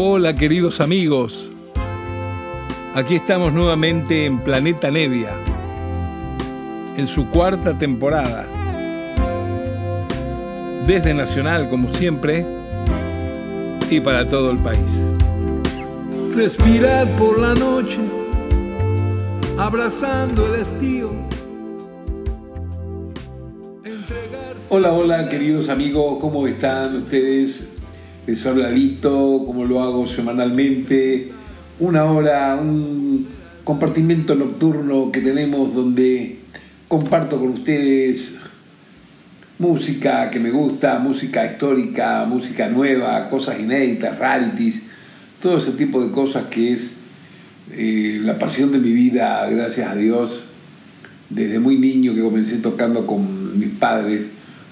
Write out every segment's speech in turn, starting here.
Hola queridos amigos, aquí estamos nuevamente en Planeta Nevia, en su cuarta temporada. Desde Nacional, como siempre, y para todo el país. Respirar por la noche, abrazando el estío. Hola, hola queridos amigos, ¿cómo están ustedes? Habla Lito, como lo hago semanalmente, una hora, un compartimento nocturno que tenemos donde comparto con ustedes música que me gusta, música histórica, música nueva, cosas inéditas, rarities, todo ese tipo de cosas que es eh, la pasión de mi vida, gracias a Dios, desde muy niño que comencé tocando con mis padres,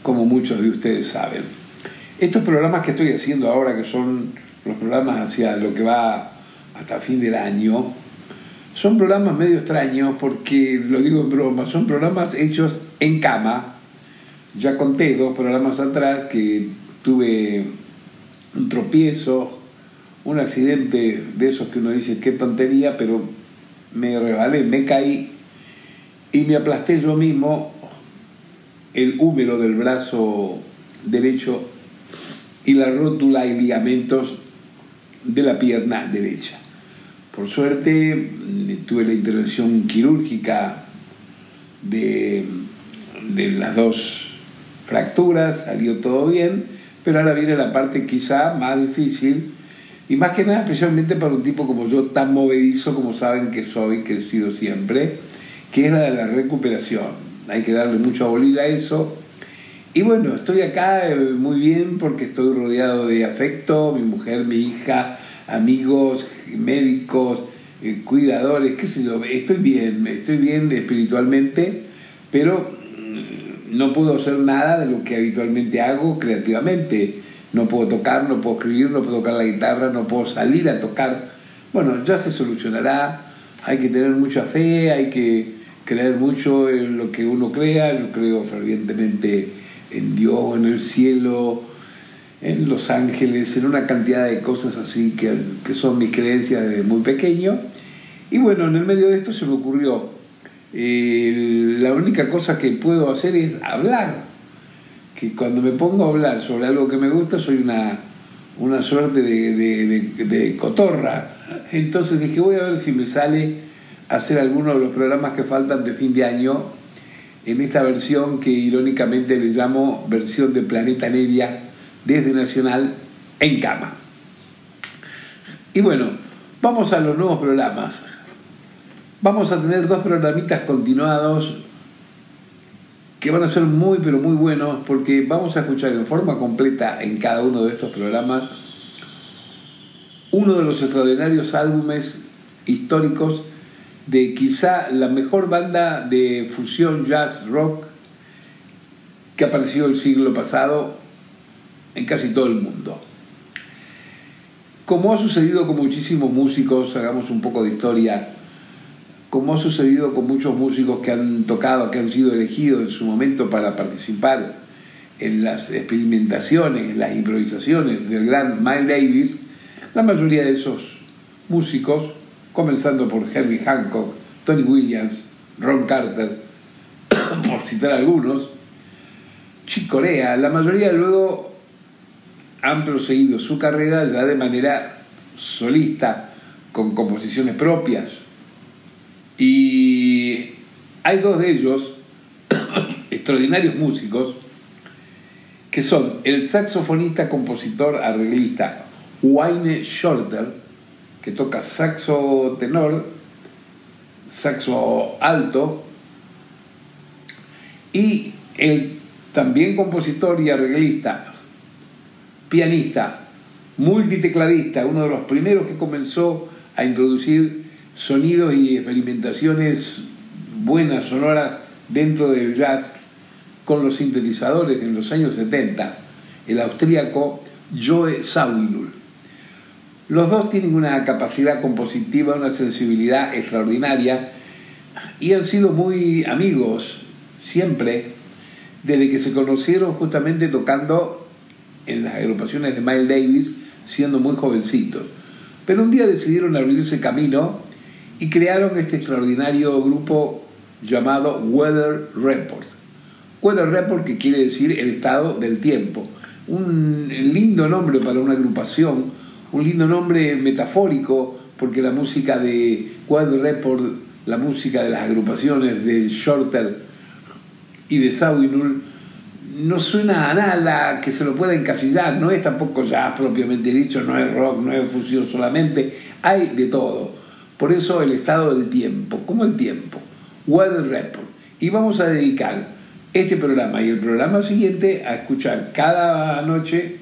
como muchos de ustedes saben. Estos programas que estoy haciendo ahora, que son los programas hacia lo que va hasta fin del año, son programas medio extraños porque, lo digo en broma, son programas hechos en cama. Ya conté dos programas atrás que tuve un tropiezo, un accidente de esos que uno dice qué tontería, pero me rebalé, me caí y me aplasté yo mismo el húmero del brazo derecho y la rótula y ligamentos de la pierna derecha. Por suerte tuve la intervención quirúrgica de, de las dos fracturas, salió todo bien, pero ahora viene la parte quizá más difícil y más que nada especialmente para un tipo como yo, tan movedizo como saben que soy, que he sido siempre, que es la de la recuperación. Hay que darle mucha bolilla a eso y bueno, estoy acá eh, muy bien porque estoy rodeado de afecto, mi mujer, mi hija, amigos, médicos, eh, cuidadores, qué sé yo, estoy bien, estoy bien espiritualmente, pero mm, no puedo hacer nada de lo que habitualmente hago creativamente. No puedo tocar, no puedo escribir, no puedo tocar la guitarra, no puedo salir a tocar. Bueno, ya se solucionará, hay que tener mucha fe, hay que creer mucho en lo que uno crea, yo creo fervientemente en Dios, en el cielo, en los ángeles, en una cantidad de cosas así que, que son mis creencias desde muy pequeño. Y bueno, en el medio de esto se me ocurrió, eh, la única cosa que puedo hacer es hablar, que cuando me pongo a hablar sobre algo que me gusta soy una, una suerte de, de, de cotorra. Entonces dije, voy a ver si me sale hacer alguno de los programas que faltan de fin de año en esta versión que irónicamente le llamo versión de Planeta Nevia desde Nacional en cama. Y bueno, vamos a los nuevos programas. Vamos a tener dos programitas continuados que van a ser muy pero muy buenos porque vamos a escuchar en forma completa en cada uno de estos programas uno de los extraordinarios álbumes históricos de quizá la mejor banda de fusión jazz rock que apareció el siglo pasado en casi todo el mundo. Como ha sucedido con muchísimos músicos, hagamos un poco de historia, como ha sucedido con muchos músicos que han tocado, que han sido elegidos en su momento para participar en las experimentaciones, en las improvisaciones del gran Miles Davis, la mayoría de esos músicos comenzando por Herbie Hancock, Tony Williams, Ron Carter, por citar algunos, Chick Corea, la mayoría luego han proseguido su carrera ya de manera solista, con composiciones propias. Y hay dos de ellos, extraordinarios músicos, que son el saxofonista, compositor, arreglista Wayne Shorter, que toca saxo tenor, saxo alto, y el también compositor y arreglista, pianista, multitecladista, uno de los primeros que comenzó a introducir sonidos y experimentaciones buenas, sonoras, dentro del jazz con los sintetizadores en los años 70, el austríaco Joe Zawinul. Los dos tienen una capacidad compositiva, una sensibilidad extraordinaria y han sido muy amigos siempre, desde que se conocieron justamente tocando en las agrupaciones de Miles Davis, siendo muy jovencitos. Pero un día decidieron abrirse camino y crearon este extraordinario grupo llamado Weather Report. Weather Report que quiere decir el estado del tiempo. Un lindo nombre para una agrupación, un lindo nombre metafórico, porque la música de Weather Report, la música de las agrupaciones de Shorter y de Sawinul, no suena a nada que se lo pueda encasillar, no es tampoco jazz propiamente dicho, no es rock, no es fusión solamente, hay de todo. Por eso el estado del tiempo, como el tiempo, Weather Report. Y vamos a dedicar este programa y el programa siguiente a escuchar cada noche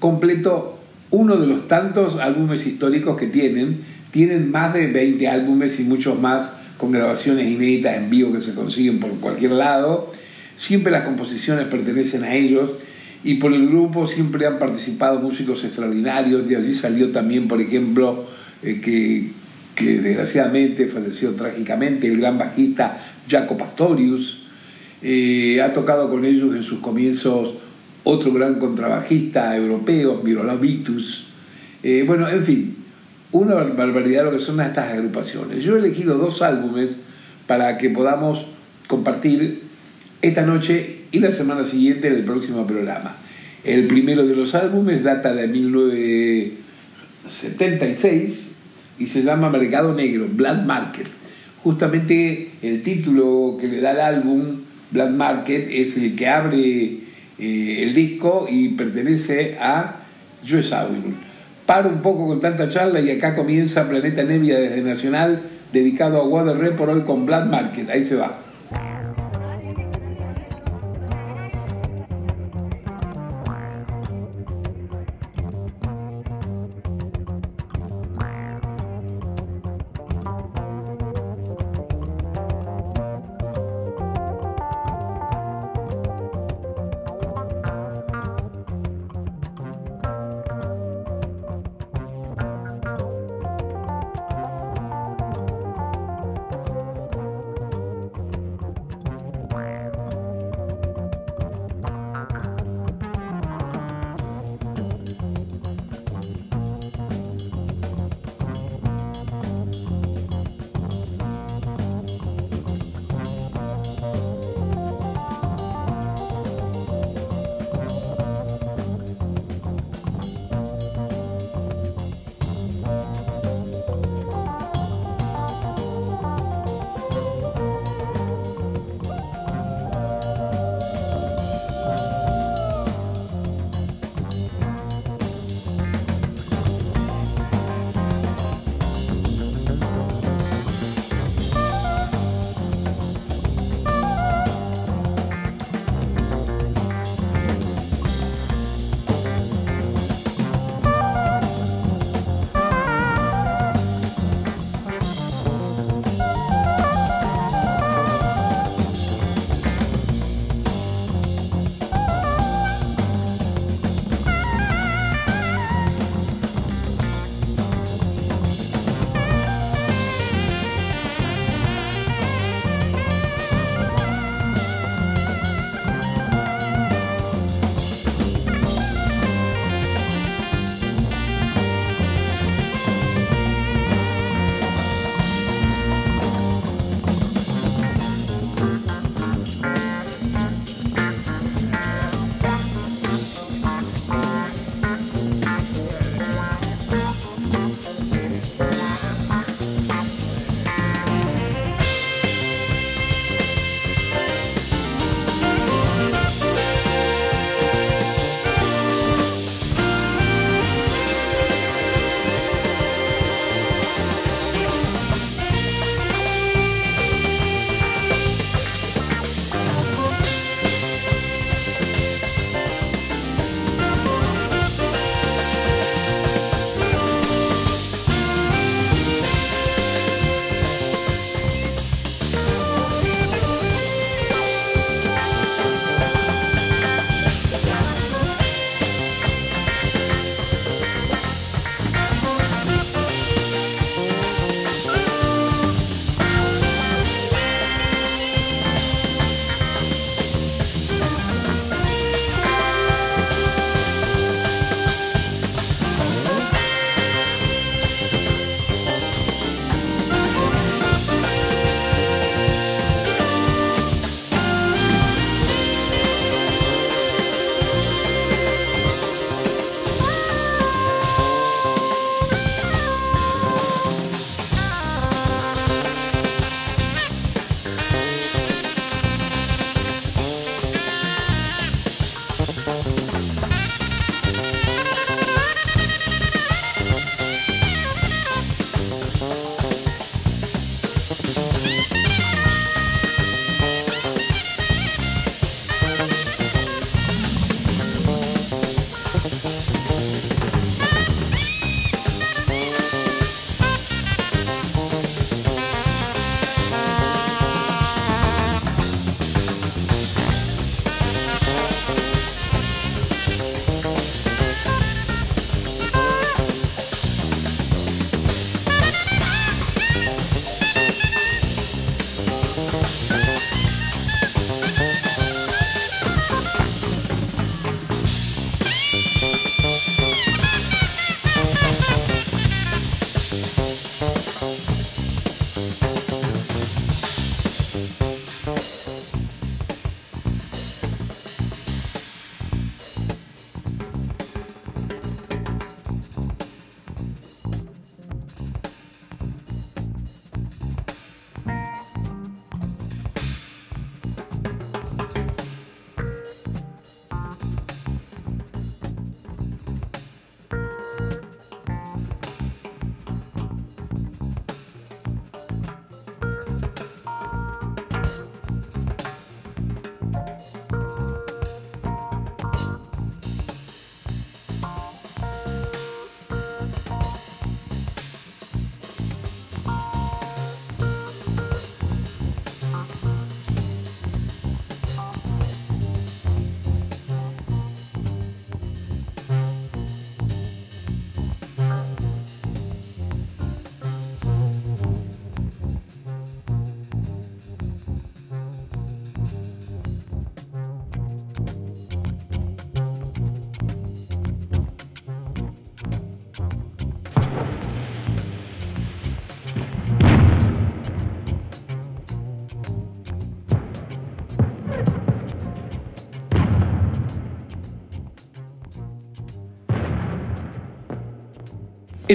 completo uno de los tantos álbumes históricos que tienen. Tienen más de 20 álbumes y muchos más con grabaciones inéditas en vivo que se consiguen por cualquier lado Siempre las composiciones pertenecen a ellos y por el grupo siempre han participado músicos extraordinarios. De allí salió también, por ejemplo, eh, que, desgraciadamente falleció trágicamente el gran bajista Jaco Pastorius. Eh, ha tocado con ellos en sus comienzos otro gran contrabajista europeo, Miroslav Vitus. Eh, bueno, en fin, una barbaridad lo que son estas agrupaciones. Yo he elegido dos álbumes para que podamos compartir esta noche y la semana siguiente en el próximo programa. El primero de los álbumes data de 1976 y se llama Mercado Negro, Black Market. Justamente el título que le da el álbum, Black Market, es el que abre eh, el disco y pertenece a Joe Sauerland. Paro un poco con tanta charla y acá comienza Planeta Nevia desde Nacional, dedicado a Water Report hoy con Black Market. Ahí se va.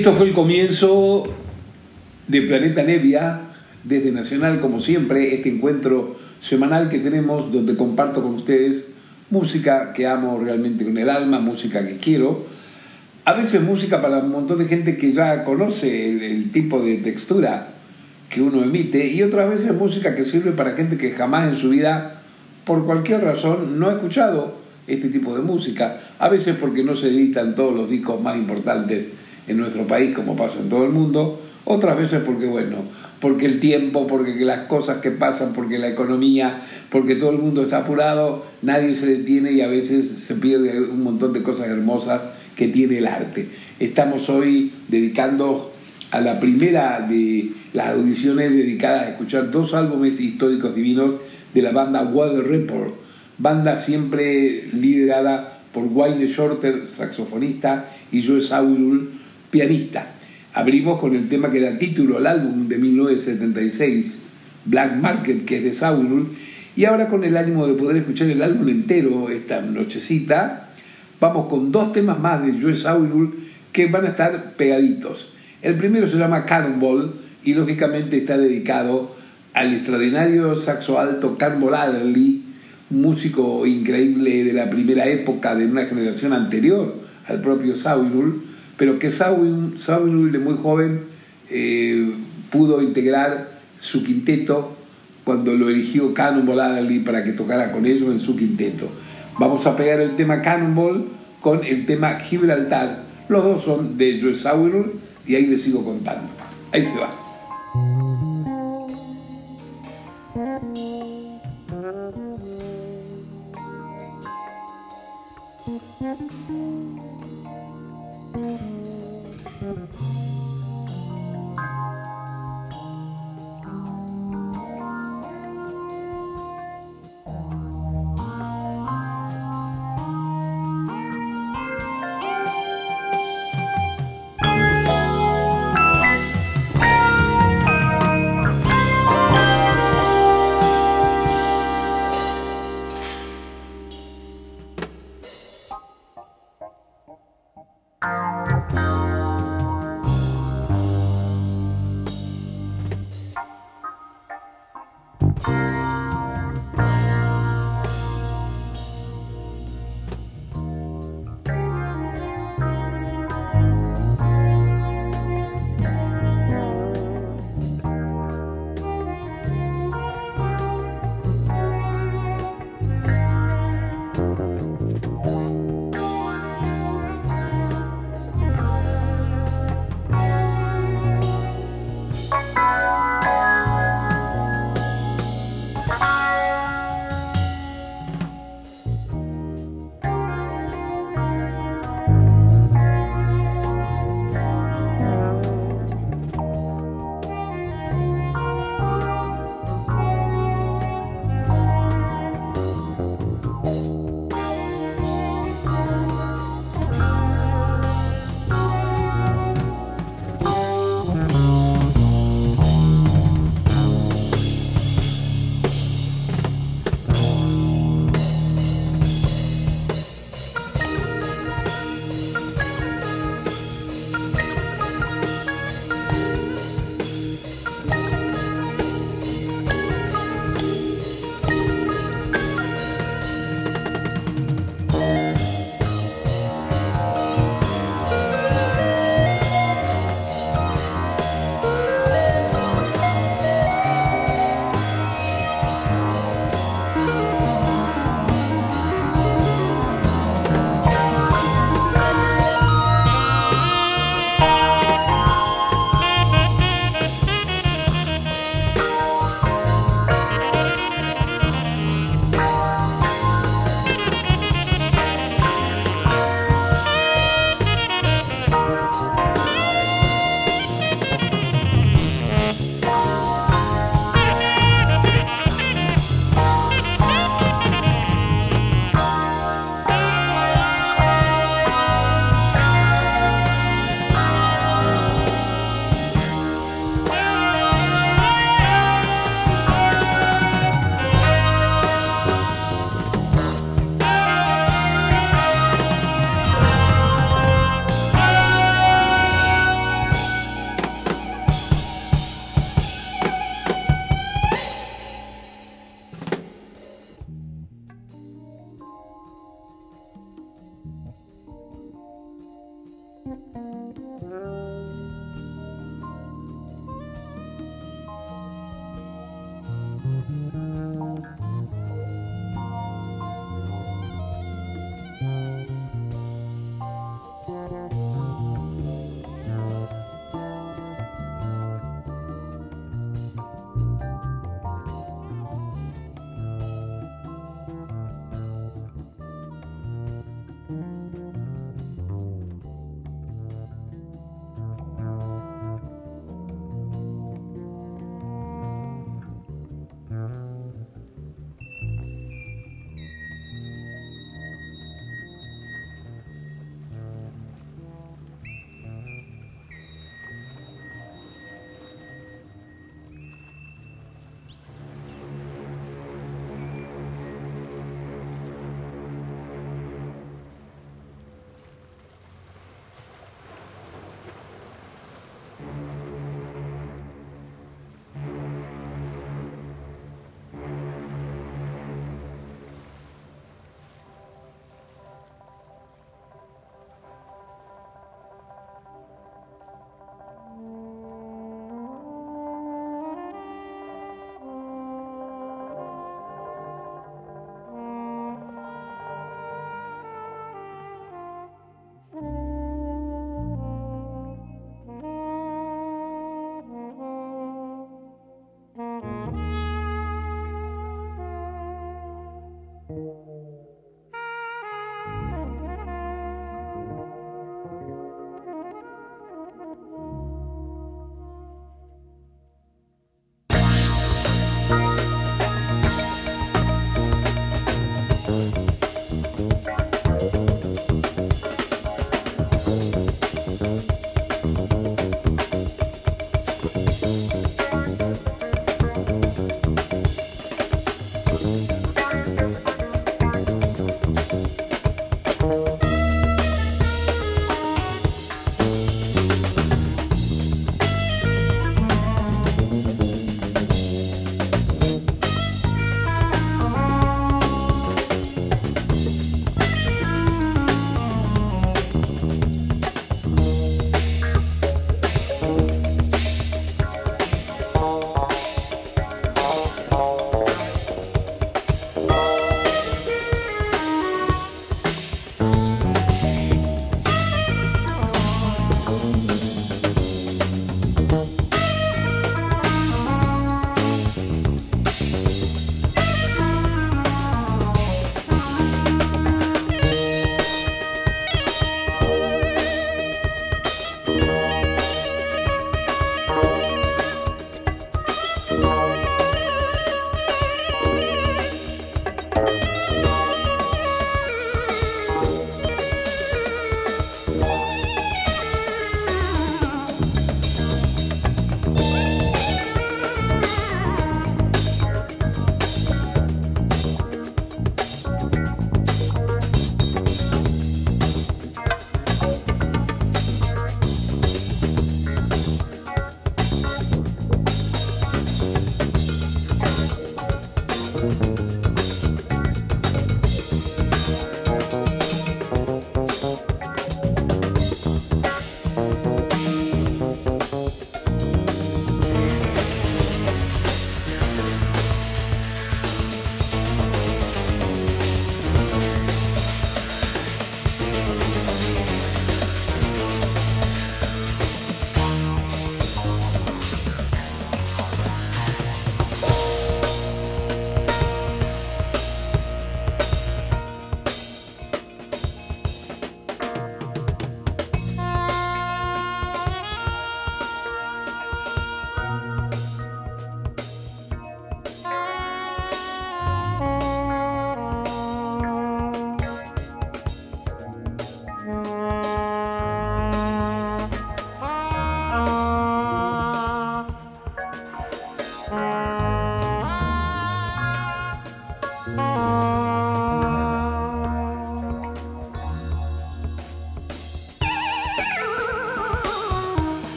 Esto fue el comienzo de Planeta Nevia, desde Nacional, como siempre, este encuentro semanal que tenemos donde comparto con ustedes música que amo realmente con el alma, música que quiero. A veces música para un montón de gente que ya conoce el, tipo de textura que uno emite y otras veces música que sirve para gente que jamás en su vida, por cualquier razón, no ha escuchado este tipo de música. A veces porque no se editan todos los discos más importantes en nuestro país, como pasa en todo el mundo, otras veces porque, bueno, porque el tiempo, porque las cosas que pasan, porque la economía, porque todo el mundo está apurado, nadie se detiene y a veces se pierde un montón de cosas hermosas que tiene el arte. Estamos hoy dedicando a la primera de las audiciones dedicadas a escuchar dos álbumes históricos divinos de la banda Weather Report, banda siempre liderada por Wayne Shorter, saxofonista, y Joe Saulul, pianista. Abrimos con el tema que da título al álbum de 1976, Black Market, que es de Saulul, y ahora con el ánimo de poder escuchar el álbum entero esta nochecita, vamos con dos temas más de Joe Saulul que van a estar pegaditos. El primero se llama Cannonball y lógicamente está dedicado al extraordinario saxo alto Cannonball Adderley, músico increíble de la primera época de una generación anterior al propio Saulul, pero que Saul, de muy joven eh, pudo integrar su quinteto cuando lo eligió Cannonball Adderley para que tocara con ellos en su quinteto. Vamos a pegar el tema Cannonball con el tema Gibraltar. Los dos son de Joe Sauer y ahí les sigo contando. Ahí se va.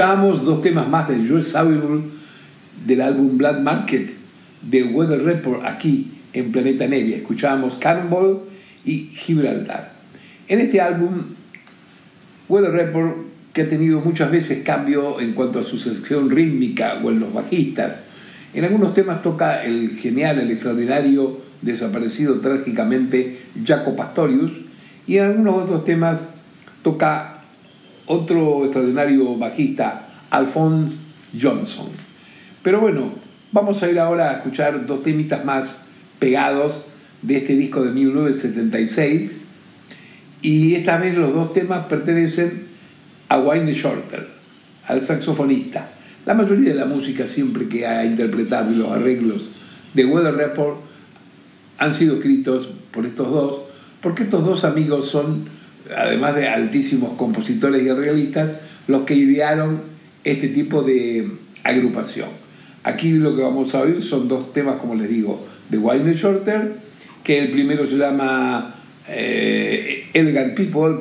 Escuchábamos dos temas más de Joe Saville del álbum Black Market de Weather Report aquí en Planeta Nevia. Escuchábamos Cannonball y Gibraltar. En este álbum, Weather Report, que ha tenido muchas veces cambio en cuanto a su sección rítmica o en los bajistas, en algunos temas toca el genial, el extraordinario, desaparecido trágicamente Jaco Pastorius, y en algunos otros temas toca otro extraordinario bajista, Alphonse Johnson. Pero bueno, vamos a ir ahora a escuchar dos temitas más pegados de este disco de 1976 y esta vez los dos temas pertenecen a Wayne Shorter, al saxofonista. La mayoría de la música siempre que ha interpretado y los arreglos de Weather Report han sido escritos por estos dos, porque estos dos amigos son, además de altísimos compositores y arreglistas, los que idearon este tipo de agrupación. Aquí lo que vamos a oír son dos temas, como les digo, de Wayne Shorter, que el primero se llama eh, Elegant People,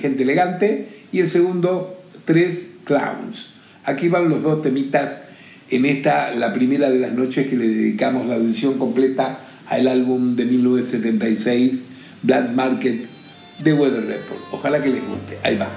gente elegante, y el segundo, Tres Clowns. Aquí van los dos temitas en esta, la primera de las noches que le dedicamos la edición completa al álbum de 1976, Black Market de Weather Report. Ojalá que les guste. Ahí va.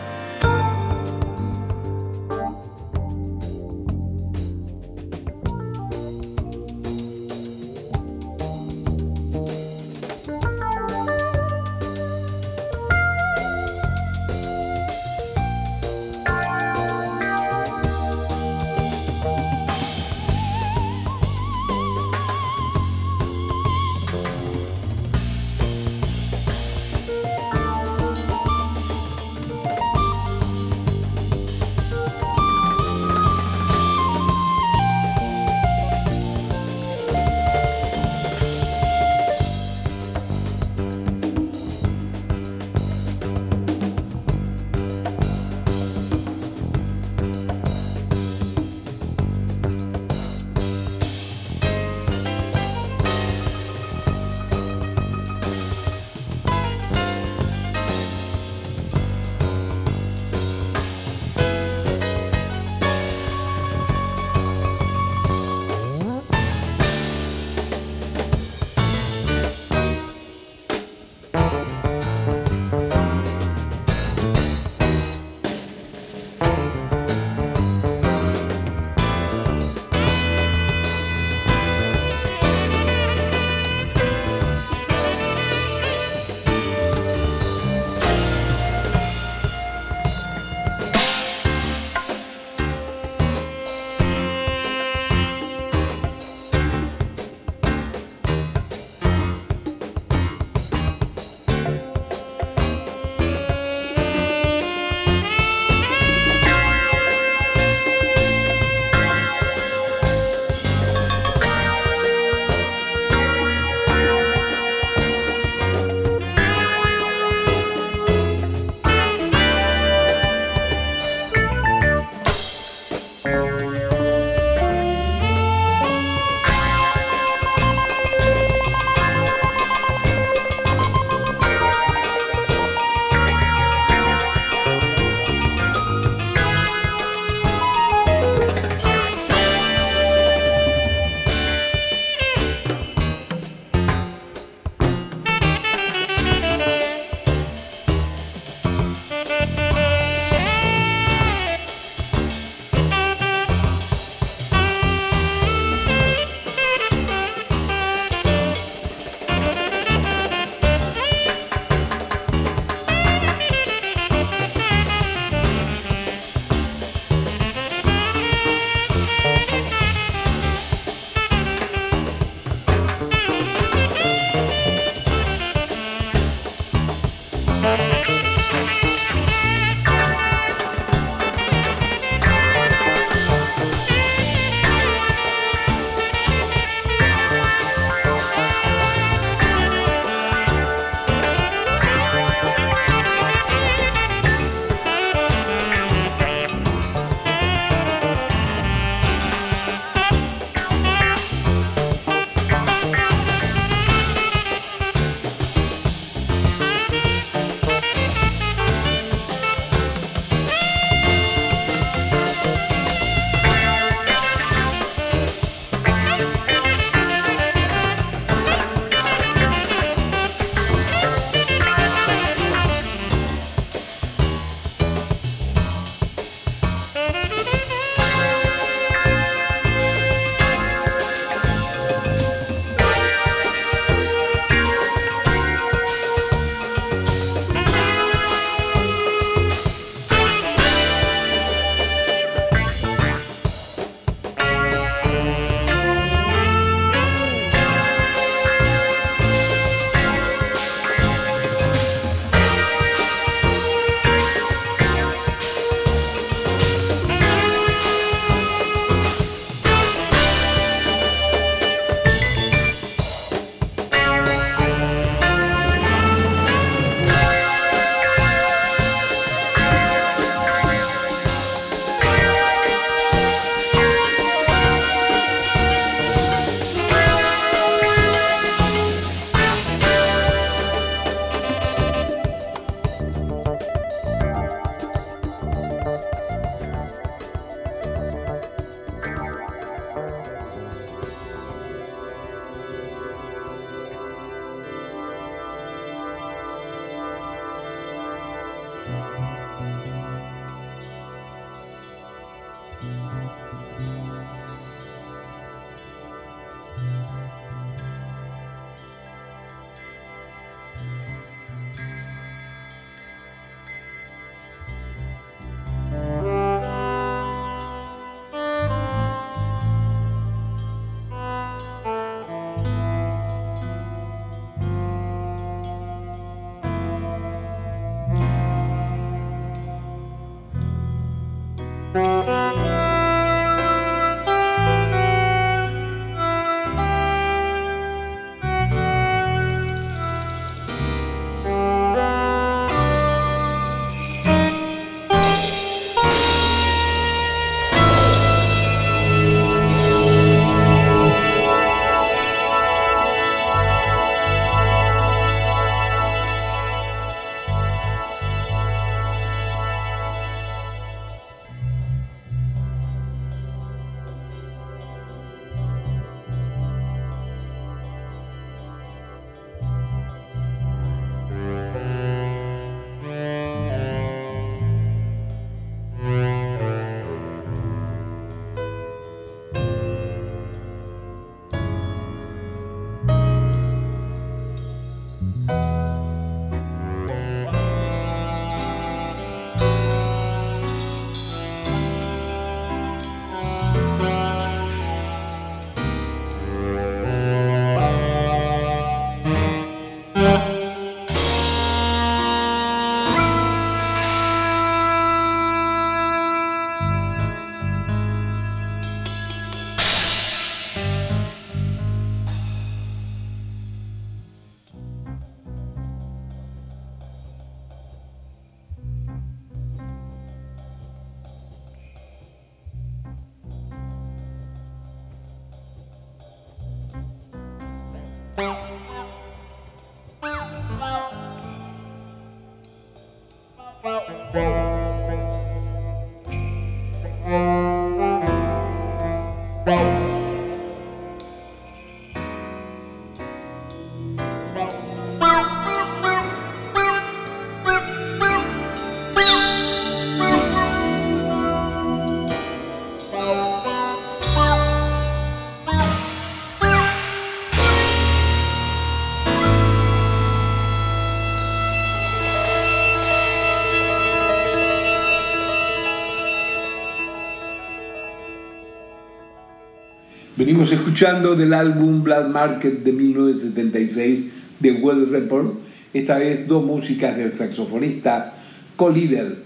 Venimos escuchando del álbum Black Market de 1976 de Weather Report, esta vez dos músicas del saxofonista co-líder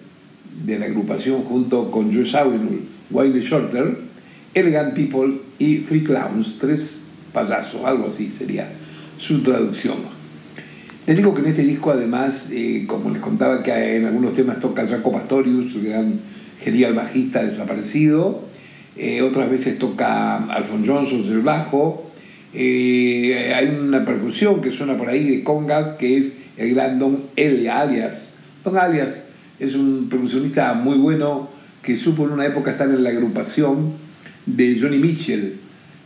de la agrupación junto con Joe Zawinul, Wiley Shorter, Elegant People y Three Clowns, tres payasos, algo así sería su traducción. Les digo que en este disco además, eh, como les contaba que en algunos temas toca Jaco Pastorius, el gran genial bajista desaparecido, eh, otras veces toca Alfon Johnson del bajo, eh, hay una percusión que suena por ahí de congas que es el gran Don L. Alias. Don Alias es un percusionista muy bueno que supo en una época estar en la agrupación de Johnny Mitchell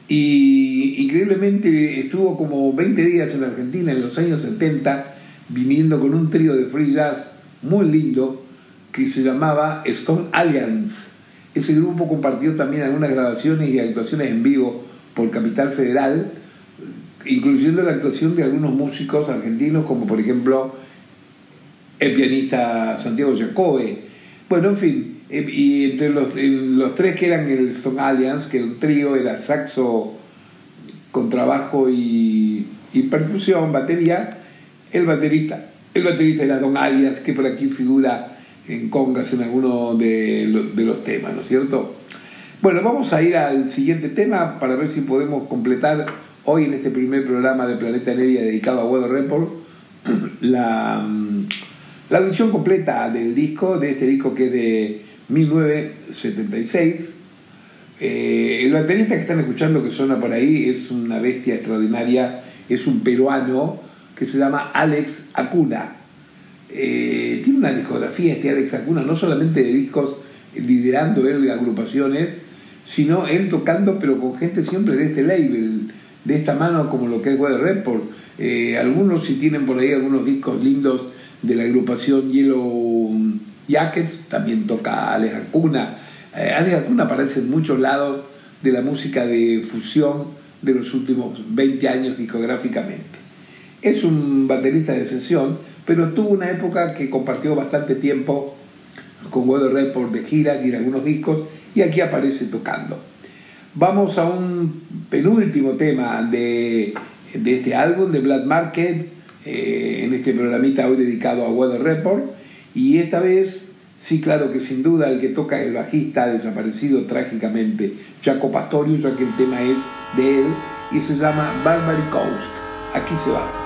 y increíblemente estuvo como 20 días en Argentina en los años 70 viniendo con un trío de free jazz muy lindo que se llamaba Stone Alliance ese grupo compartió también algunas grabaciones y actuaciones en vivo por Capital Federal, incluyendo la actuación de algunos músicos argentinos, como por ejemplo el pianista Santiago Jacobe. Bueno, en fin, eh, y entre los, los tres que eran el Stone Alliance, que el trío era saxo, contrabajo y, y percusión, batería, el baterista, el baterista era Don Alias, que por aquí figura en congas en alguno de, los temas, ¿no es cierto? Bueno, vamos a ir al siguiente tema para ver si podemos completar hoy en este primer programa de Planeta Nevia dedicado a Weather Report la, mm, la audición completa del disco, de este disco que es de 1976. Eh, el baterista que están escuchando que suena por ahí es una bestia extraordinaria, es un peruano que se llama Alex Acuna. Eh, tiene una discografía este Alex Acuna, no solamente de discos liderando él agrupaciones, sino él tocando, pero con gente siempre de este label, de esta mano, como lo que es Weather Report. Eh, algunos si tienen por ahí algunos discos lindos de la agrupación Yellow Jackets, también toca Alex Acuna. Eh, Alex Acuna aparece en muchos lados de la música de fusión de los últimos 20 años discográficamente. Es un baterista de sesión, pero tuvo una época que compartió bastante tiempo con Weather Report de giras y en algunos discos, y aquí aparece tocando. Vamos a un penúltimo tema de, este álbum, de Black Market, eh, en este programita hoy dedicado a Weather Report, y esta vez, sí, claro que sin duda el que toca el bajista desaparecido trágicamente, Jaco Pastorius, ya que el tema es de él, y se llama Barbary Coast. Aquí se va.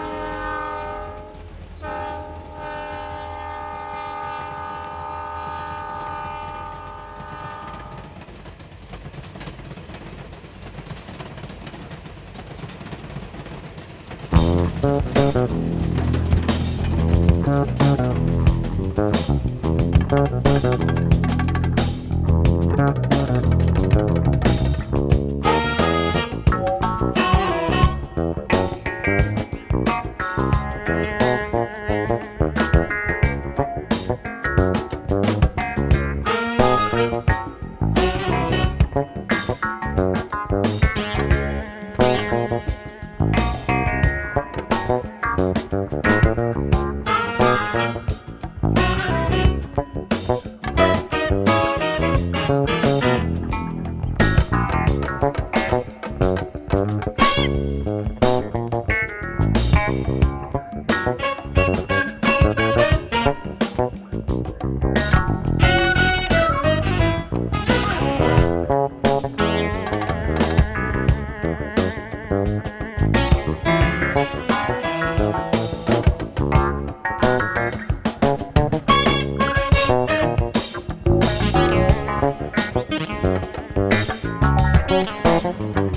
Música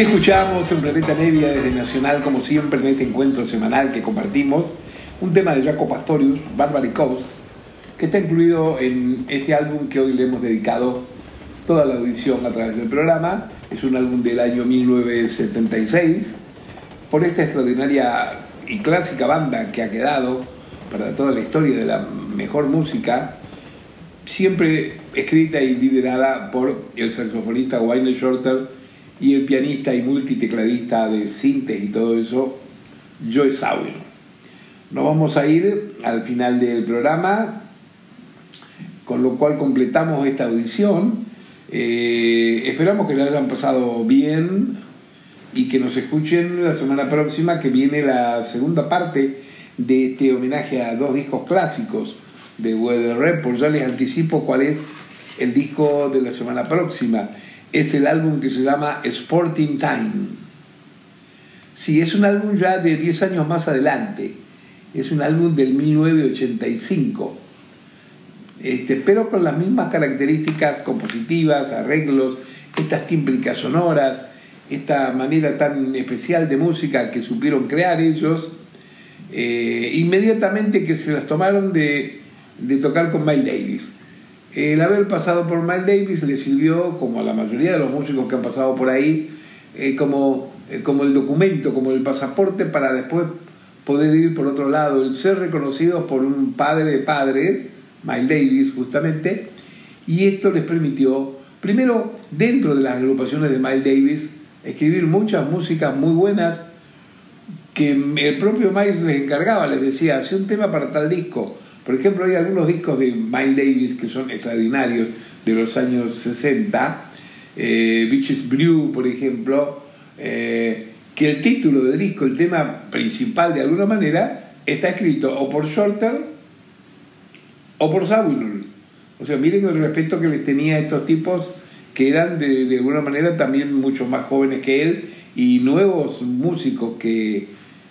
Así escuchamos en Planeta Nevia desde Nacional, como siempre, en este encuentro semanal que compartimos, un tema de Jaco Pastorius, Barbary Coast, que está incluido en este álbum que hoy le hemos dedicado toda la audición a través del programa. Es un álbum del año 1976, por esta extraordinaria y clásica banda que ha quedado para toda la historia de la mejor música, siempre escrita y liderada por el saxofonista Wayne Shorter y el pianista y multitecladista de sintes y todo eso, Joe Sauer. Nos vamos a ir al final del programa, con lo cual completamos esta audición. Eh, esperamos que la hayan pasado bien y que nos escuchen la semana próxima, que viene la segunda parte de este homenaje a dos discos clásicos de Weather Report. Ya les anticipo cuál es el disco de la semana próxima es el álbum que se llama Sporting Time. Sí, es un álbum ya de 10 años más adelante. Es un álbum del 1985. Este, pero con las mismas características compositivas, arreglos, estas tímbricas sonoras, esta manera tan especial de música que supieron crear ellos, eh, inmediatamente que se las tomaron de, de tocar con Miles Davis. El haber pasado por Miles Davis le sirvió, como a la mayoría de los músicos que han pasado por ahí, eh, como, eh, como el documento, como el pasaporte para después poder ir por otro lado, el ser reconocidos por un padre de padres, Miles Davis justamente, y esto les permitió, primero, dentro de las agrupaciones de Miles Davis, escribir muchas músicas muy buenas que el propio Miles les encargaba, les decía, hace un tema para tal disco, por ejemplo, hay algunos discos de Miles Davis que son extraordinarios de los años 60, eh, Beaches Brew, por ejemplo, eh, que el título del disco, el tema principal de alguna manera, está escrito o por Shorter o por Sawinul. O sea, miren el respeto que les tenía a estos tipos que eran de, de, alguna manera también mucho más jóvenes que él y nuevos músicos que,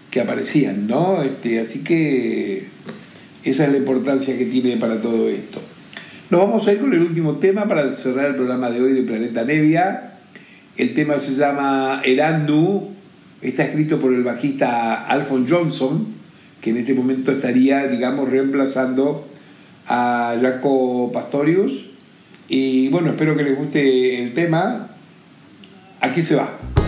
que aparecían, ¿no? Este, así que esa es la importancia que tiene para todo esto. Nos vamos a ir con el último tema para cerrar el programa de hoy de Planeta Nevia. El tema se llama Erandu, está escrito por el bajista Alphon Johnson, que en este momento estaría, digamos, reemplazando a Jaco Pastorius. Y bueno, espero que les guste el tema. Aquí se va.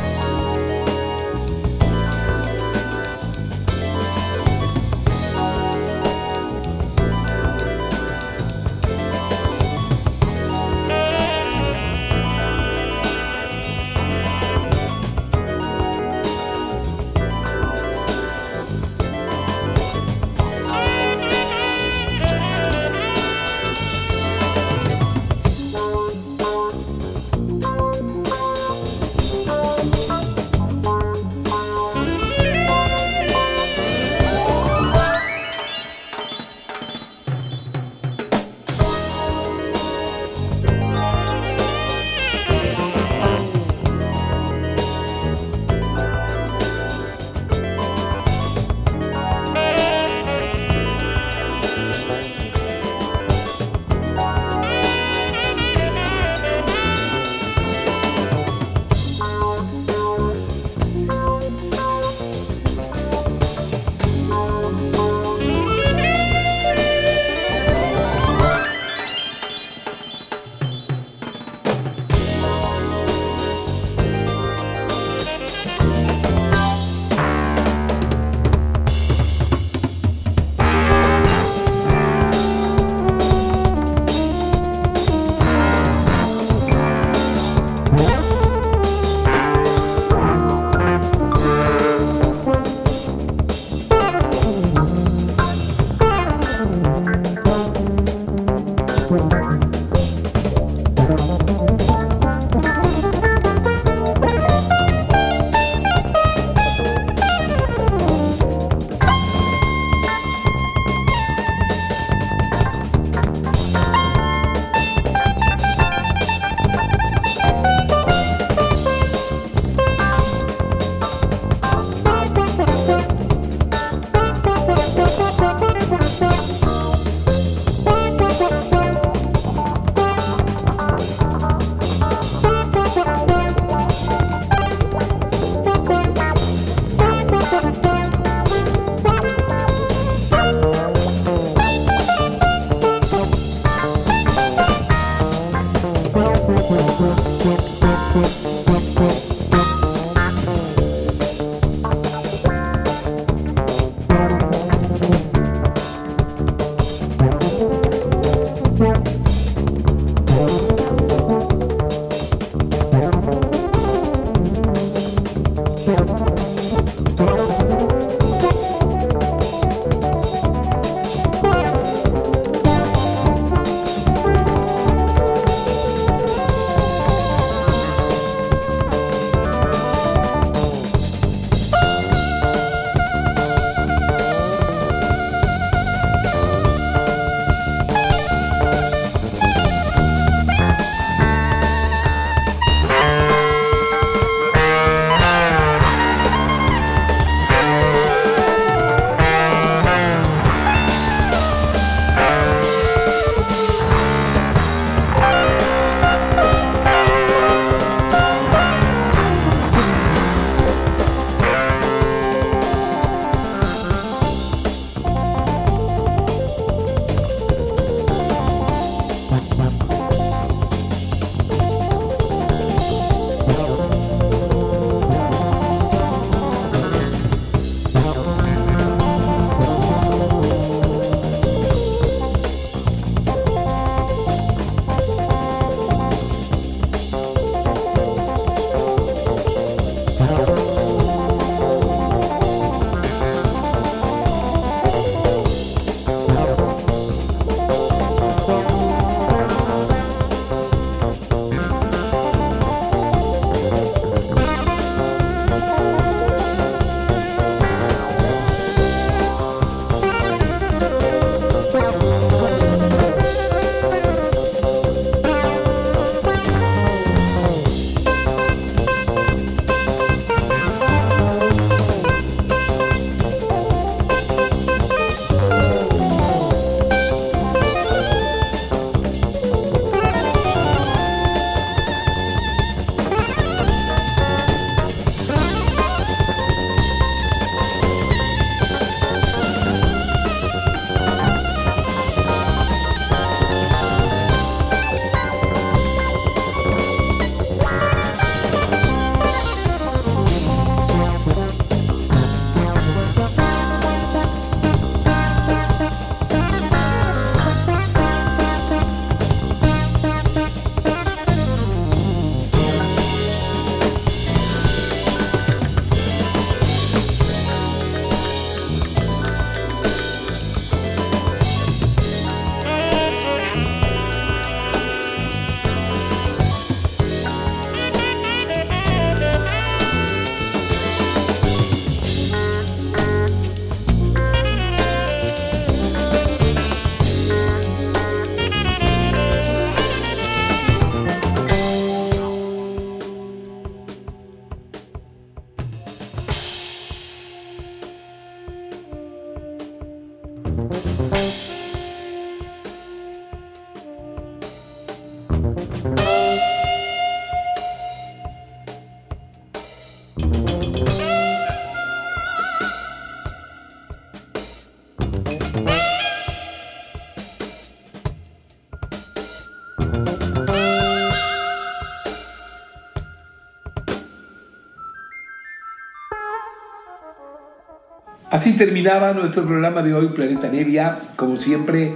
Terminaba nuestro programa de hoy, Planeta Nevia, como siempre,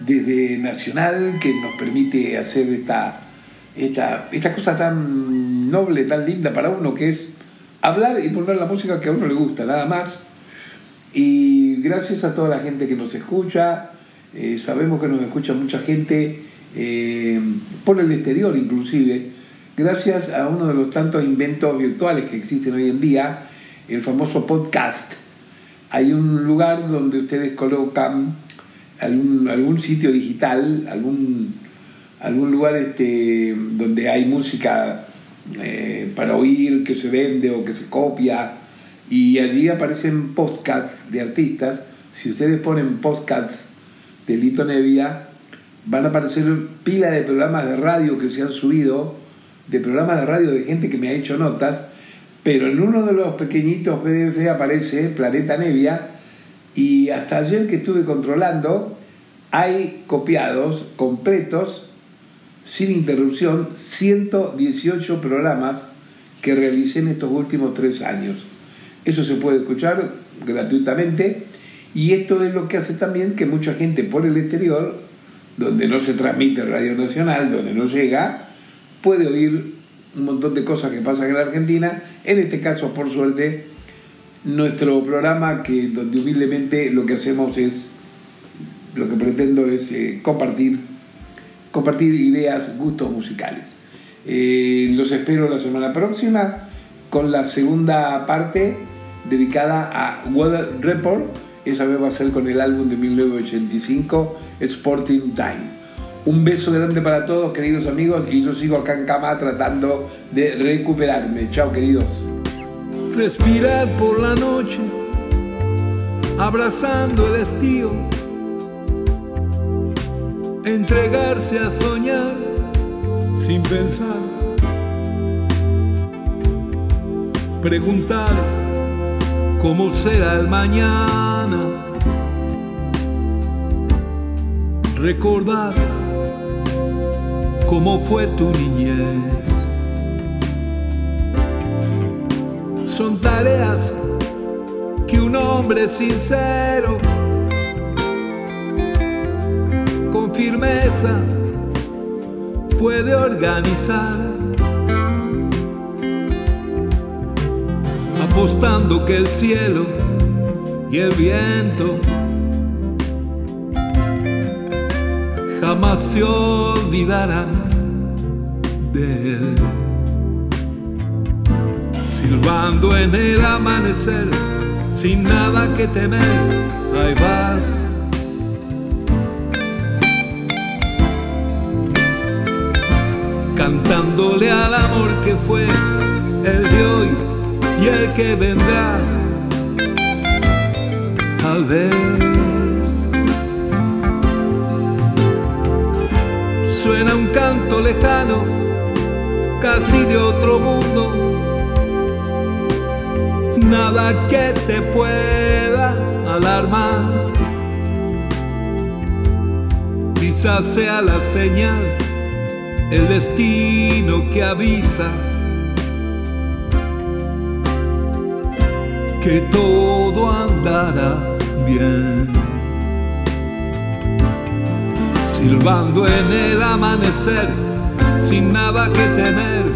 desde Nacional, que nos permite hacer esta, esta, esta cosa tan noble, tan linda para uno, que es hablar y poner la música que a uno le gusta, nada más. Y gracias a toda la gente que nos escucha, eh, sabemos que nos escucha mucha gente eh, por el exterior inclusive, gracias a uno de los tantos inventos virtuales que existen hoy en día, el famoso podcast hay un lugar donde ustedes colocan algún, sitio digital, algún, algún lugar este, donde hay música eh, para oír que se vende o que se copia, y allí aparecen podcasts de artistas. Si ustedes ponen podcasts de Lito Nevia, van a aparecer pila de programas de radio que se han subido, de programas de radio de gente que me ha hecho notas, pero en uno de los pequeñitos PDF aparece Planeta Nevia y hasta ayer que estuve controlando hay copiados completos sin interrupción 118 programas que realicé en estos últimos tres años. Eso se puede escuchar gratuitamente y esto es lo que hace también que mucha gente por el exterior, donde no se transmite Radio Nacional, donde no llega, puede oír un montón de cosas que pasan en la Argentina. En este caso, por suerte, nuestro programa, que donde humildemente lo que hacemos es, lo que pretendo es eh, compartir, compartir ideas, gustos musicales. Eh, los espero la semana próxima con la segunda parte dedicada a Weather Report. Esa vez va a ser con el álbum de 1985, Sporting Time. Un beso grande para todos, queridos amigos, y yo sigo acá en cama tratando de recuperarme. Chao, queridos. Respirar por la noche, abrazando el estío, entregarse a soñar sin pensar, preguntar cómo será el mañana, recordar cómo fue tu niñez. Son tareas que un hombre sincero, con firmeza, puede organizar. Apostando que el cielo y el viento jamás se olvidarán de él. Silbando en el amanecer, sin nada que temer, ahí vas. Cantándole al amor que fue el de hoy y el que vendrá. Tal vez lejano, casi de otro mundo. Nada que te pueda alarmar. Quizás sea la señal, el destino que avisa que todo andará bien silbando en el amanecer, sin nada que temer,